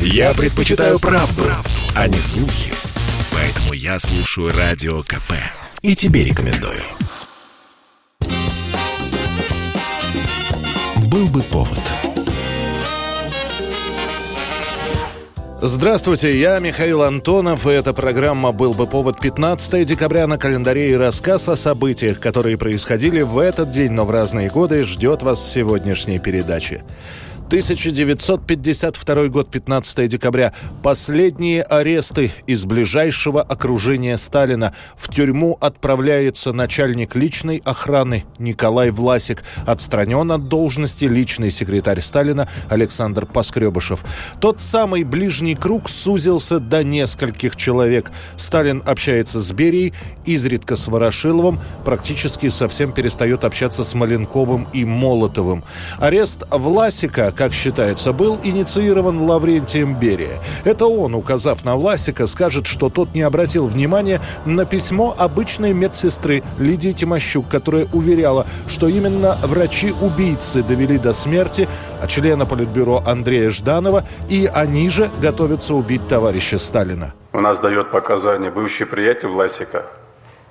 Я предпочитаю правду, правду, а не слухи. Поэтому я слушаю Радио КП. И тебе рекомендую. Был бы повод. Здравствуйте, я Михаил Антонов, и эта программа «Был бы повод» 15 декабря на календаре и рассказ о событиях, которые происходили в этот день, но в разные годы, ждет вас сегодняшней передаче. 1952 год, 15 декабря. Последние аресты из ближайшего окружения Сталина. В тюрьму отправляется начальник личной охраны Николай Власик. Отстранен от должности личный секретарь Сталина Александр Поскребышев. Тот самый ближний круг сузился до нескольких человек. Сталин общается с Берией, изредка с Ворошиловым, практически совсем перестает общаться с Маленковым и Молотовым. Арест Власика как считается, был инициирован Лаврентием Берия. Это он, указав на Власика, скажет, что тот не обратил внимания на письмо обычной медсестры Лидии Тимощук, которая уверяла, что именно врачи-убийцы довели до смерти а члена Политбюро Андрея Жданова, и они же готовятся убить товарища Сталина. У нас дает показания бывший приятель Власика.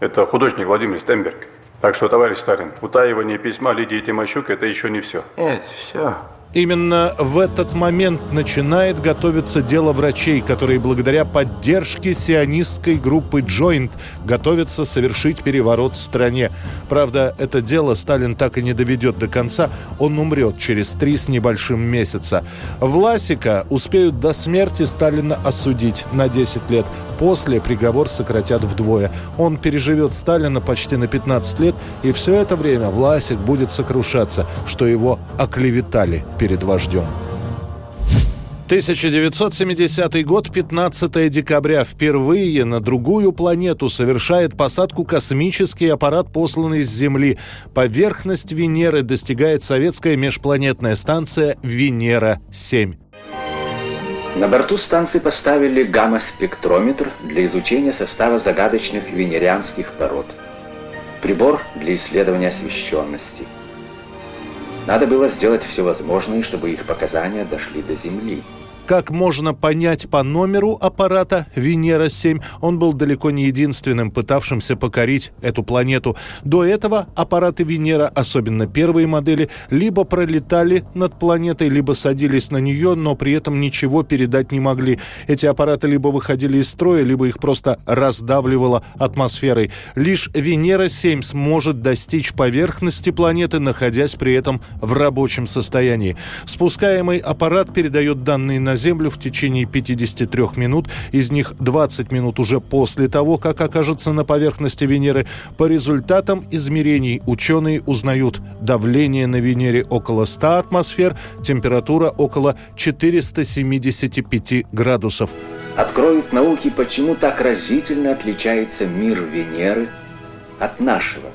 Это художник Владимир Стемберг. Так что, товарищ Сталин, утаивание письма Лидии Тимощук – это еще не все. Это все. Именно в этот момент начинает готовиться дело врачей, которые благодаря поддержке сионистской группы «Джойнт» готовятся совершить переворот в стране. Правда, это дело Сталин так и не доведет до конца, он умрет через три с небольшим месяца. Власика успеют до смерти Сталина осудить на 10 лет. После приговор сократят вдвое. Он переживет Сталина почти на 15 лет, и все это время Власик будет сокрушаться, что его оклеветали перед вождем. 1970 год, 15 декабря. Впервые на другую планету совершает посадку космический аппарат, посланный с Земли. Поверхность Венеры достигает советская межпланетная станция «Венера-7». На борту станции поставили гамма-спектрометр для изучения состава загадочных венерианских пород. Прибор для исследования освещенности – надо было сделать все возможное, чтобы их показания дошли до Земли. Как можно понять по номеру аппарата Венера-7, он был далеко не единственным пытавшимся покорить эту планету. До этого аппараты Венера, особенно первые модели, либо пролетали над планетой, либо садились на нее, но при этом ничего передать не могли. Эти аппараты либо выходили из строя, либо их просто раздавливало атмосферой. Лишь Венера-7 сможет достичь поверхности планеты, находясь при этом в рабочем состоянии. Спускаемый аппарат передает данные на Землю в течение 53 минут, из них 20 минут уже после того, как окажется на поверхности Венеры. По результатам измерений ученые узнают давление на Венере около 100 атмосфер, температура около 475 градусов. Откроют науки, почему так разительно отличается мир Венеры от нашего.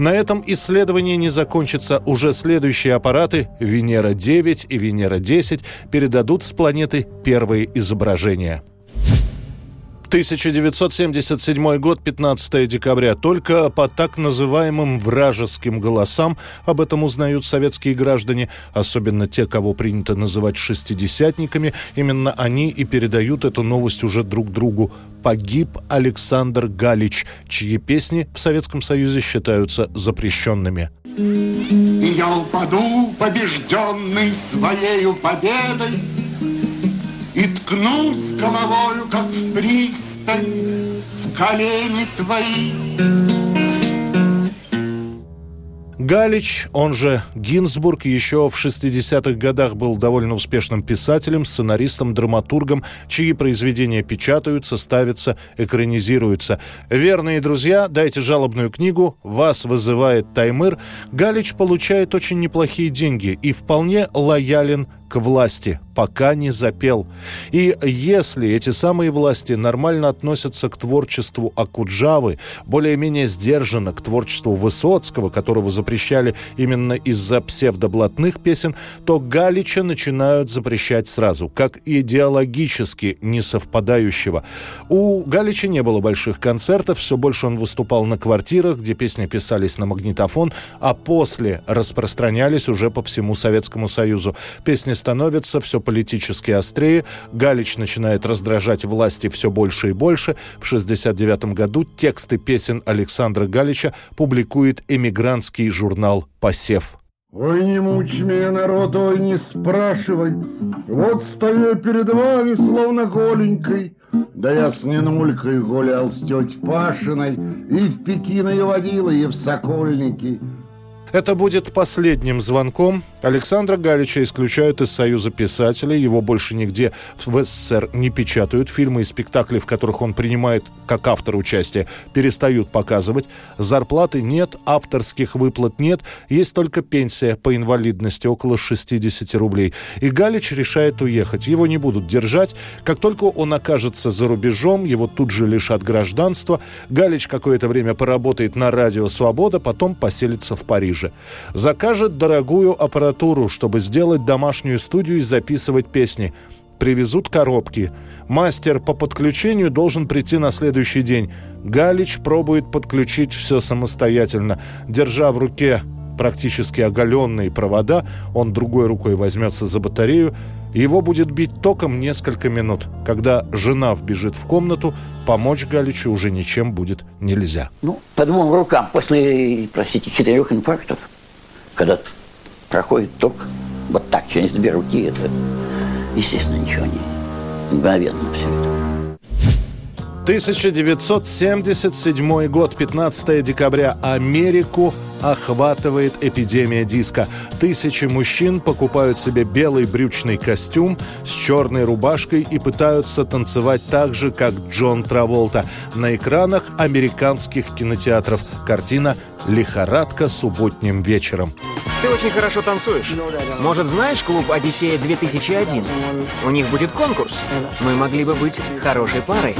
На этом исследование не закончится. Уже следующие аппараты Венера-9 и Венера-10 передадут с планеты первые изображения. 1977 год, 15 декабря. Только по так называемым вражеским голосам об этом узнают советские граждане, особенно те, кого принято называть шестидесятниками. Именно они и передают эту новость уже друг другу. Погиб Александр Галич, чьи песни в Советском Союзе считаются запрещенными. И я упаду, побежденный своею победой, и ткнусь головою, как в пристань, в колени твои. Галич, он же Гинзбург, еще в 60-х годах был довольно успешным писателем, сценаристом, драматургом, чьи произведения печатаются, ставятся, экранизируются. Верные друзья, дайте жалобную книгу, вас вызывает Таймыр. Галич получает очень неплохие деньги и вполне лоялен к власти, пока не запел. И если эти самые власти нормально относятся к творчеству Акуджавы, более-менее сдержанно к творчеству Высоцкого, которого запрещали именно из-за псевдоблатных песен, то Галича начинают запрещать сразу, как идеологически несовпадающего. У Галича не было больших концертов, все больше он выступал на квартирах, где песни писались на магнитофон, а после распространялись уже по всему Советскому Союзу. Песни становятся все политически острее. Галич начинает раздражать власти все больше и больше. В 1969 году тексты песен Александра Галича публикует эмигрантский журнал «Посев». Ой, не мучь меня, народ, ой, не спрашивай. Вот стою перед вами, словно голенькой, да я с ненулькой гулял с тетей Пашиной, и в Пекин ее водила, и в Сокольники. Это будет последним звонком. Александра Галича исключают из Союза писателей. Его больше нигде в СССР не печатают. Фильмы и спектакли, в которых он принимает как автор участия, перестают показывать. Зарплаты нет, авторских выплат нет. Есть только пенсия по инвалидности, около 60 рублей. И Галич решает уехать. Его не будут держать. Как только он окажется за рубежом, его тут же лишат гражданства. Галич какое-то время поработает на радио «Свобода», потом поселится в Париже же. Закажет дорогую аппаратуру, чтобы сделать домашнюю студию и записывать песни. Привезут коробки. Мастер по подключению должен прийти на следующий день. Галич пробует подключить все самостоятельно. Держа в руке практически оголенные провода, он другой рукой возьмется за батарею, его будет бить током несколько минут. Когда жена вбежит в комнату, помочь Галичу уже ничем будет нельзя. Ну, по двум рукам после, простите, четырех инфарктов, когда проходит ток, вот так, через две руки, это, естественно, ничего не мгновенно все это. 1977 год, 15 декабря. Америку охватывает эпидемия диска. Тысячи мужчин покупают себе белый брючный костюм с черной рубашкой и пытаются танцевать так же, как Джон Траволта. На экранах американских кинотеатров картина «Лихорадка субботним вечером». Ты очень хорошо танцуешь. Может, знаешь клуб «Одиссея-2001»? У них будет конкурс. Мы могли бы быть хорошей парой.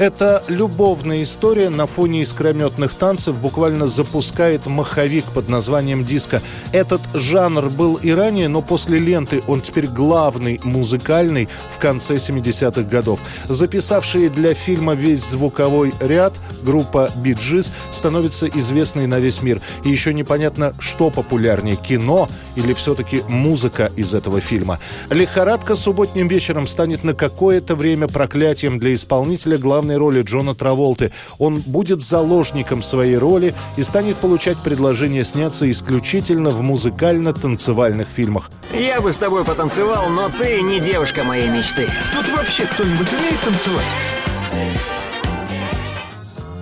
Эта любовная история на фоне искрометных танцев буквально запускает маховик под названием диско. Этот жанр был и ранее, но после ленты он теперь главный музыкальный в конце 70-х годов. Записавшие для фильма весь звуковой ряд группа Биджис становится известной на весь мир. И еще непонятно, что популярнее, кино или все-таки музыка из этого фильма. «Лихорадка субботним вечером» станет на какое-то время проклятием для исполнителя главной главной роли Джона Траволты. Он будет заложником своей роли и станет получать предложение сняться исключительно в музыкально-танцевальных фильмах. Я бы с тобой потанцевал, но ты не девушка моей мечты. Тут вообще кто-нибудь умеет танцевать?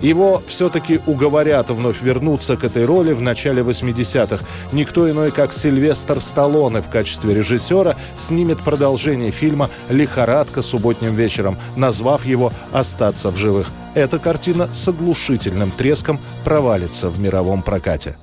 Его все-таки уговорят вновь вернуться к этой роли в начале 80-х. Никто иной, как Сильвестр Сталлоне в качестве режиссера снимет продолжение фильма «Лихорадка субботним вечером», назвав его «Остаться в живых». Эта картина с оглушительным треском провалится в мировом прокате.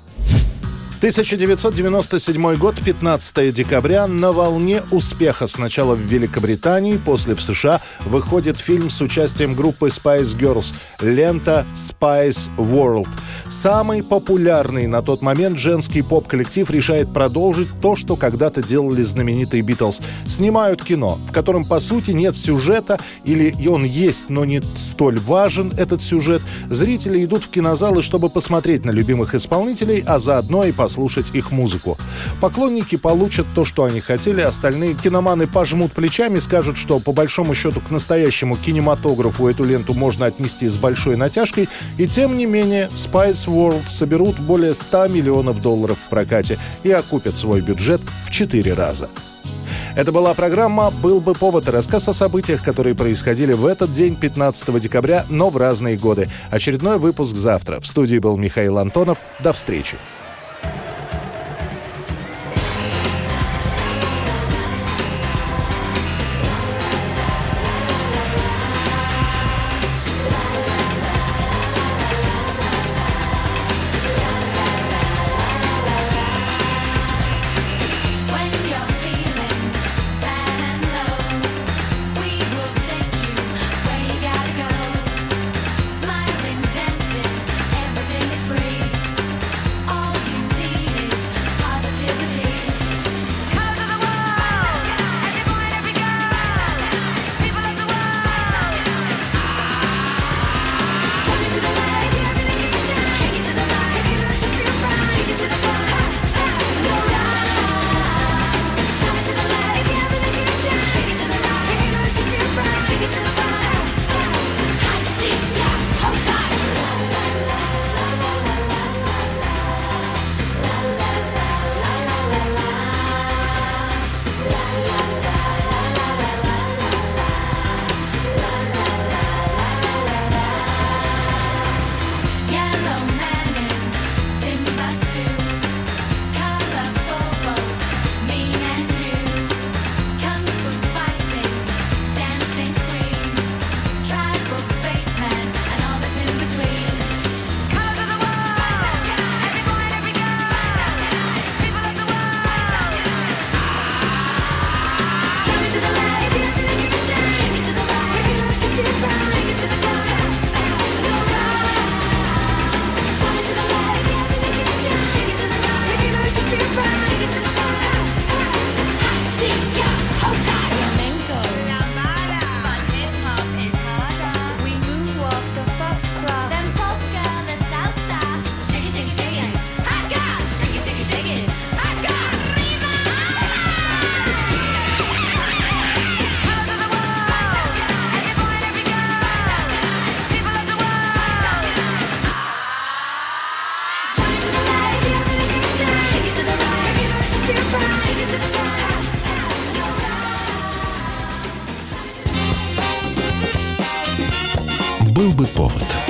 1997 год, 15 декабря. На волне успеха сначала в Великобритании, после в США выходит фильм с участием группы Spice Girls лента Spice World. Самый популярный на тот момент женский поп-коллектив решает продолжить то, что когда-то делали знаменитые Битлз. Снимают кино, в котором, по сути, нет сюжета, или он есть, но не столь важен этот сюжет. Зрители идут в кинозалы, чтобы посмотреть на любимых исполнителей, а заодно и по послушать их музыку. Поклонники получат то, что они хотели, остальные киноманы пожмут плечами, скажут, что по большому счету к настоящему кинематографу эту ленту можно отнести с большой натяжкой, и тем не менее Spice World соберут более 100 миллионов долларов в прокате и окупят свой бюджет в 4 раза. Это была программа «Был бы повод» рассказ о событиях, которые происходили в этот день, 15 декабря, но в разные годы. Очередной выпуск завтра. В студии был Михаил Антонов. До встречи. Был бы повод.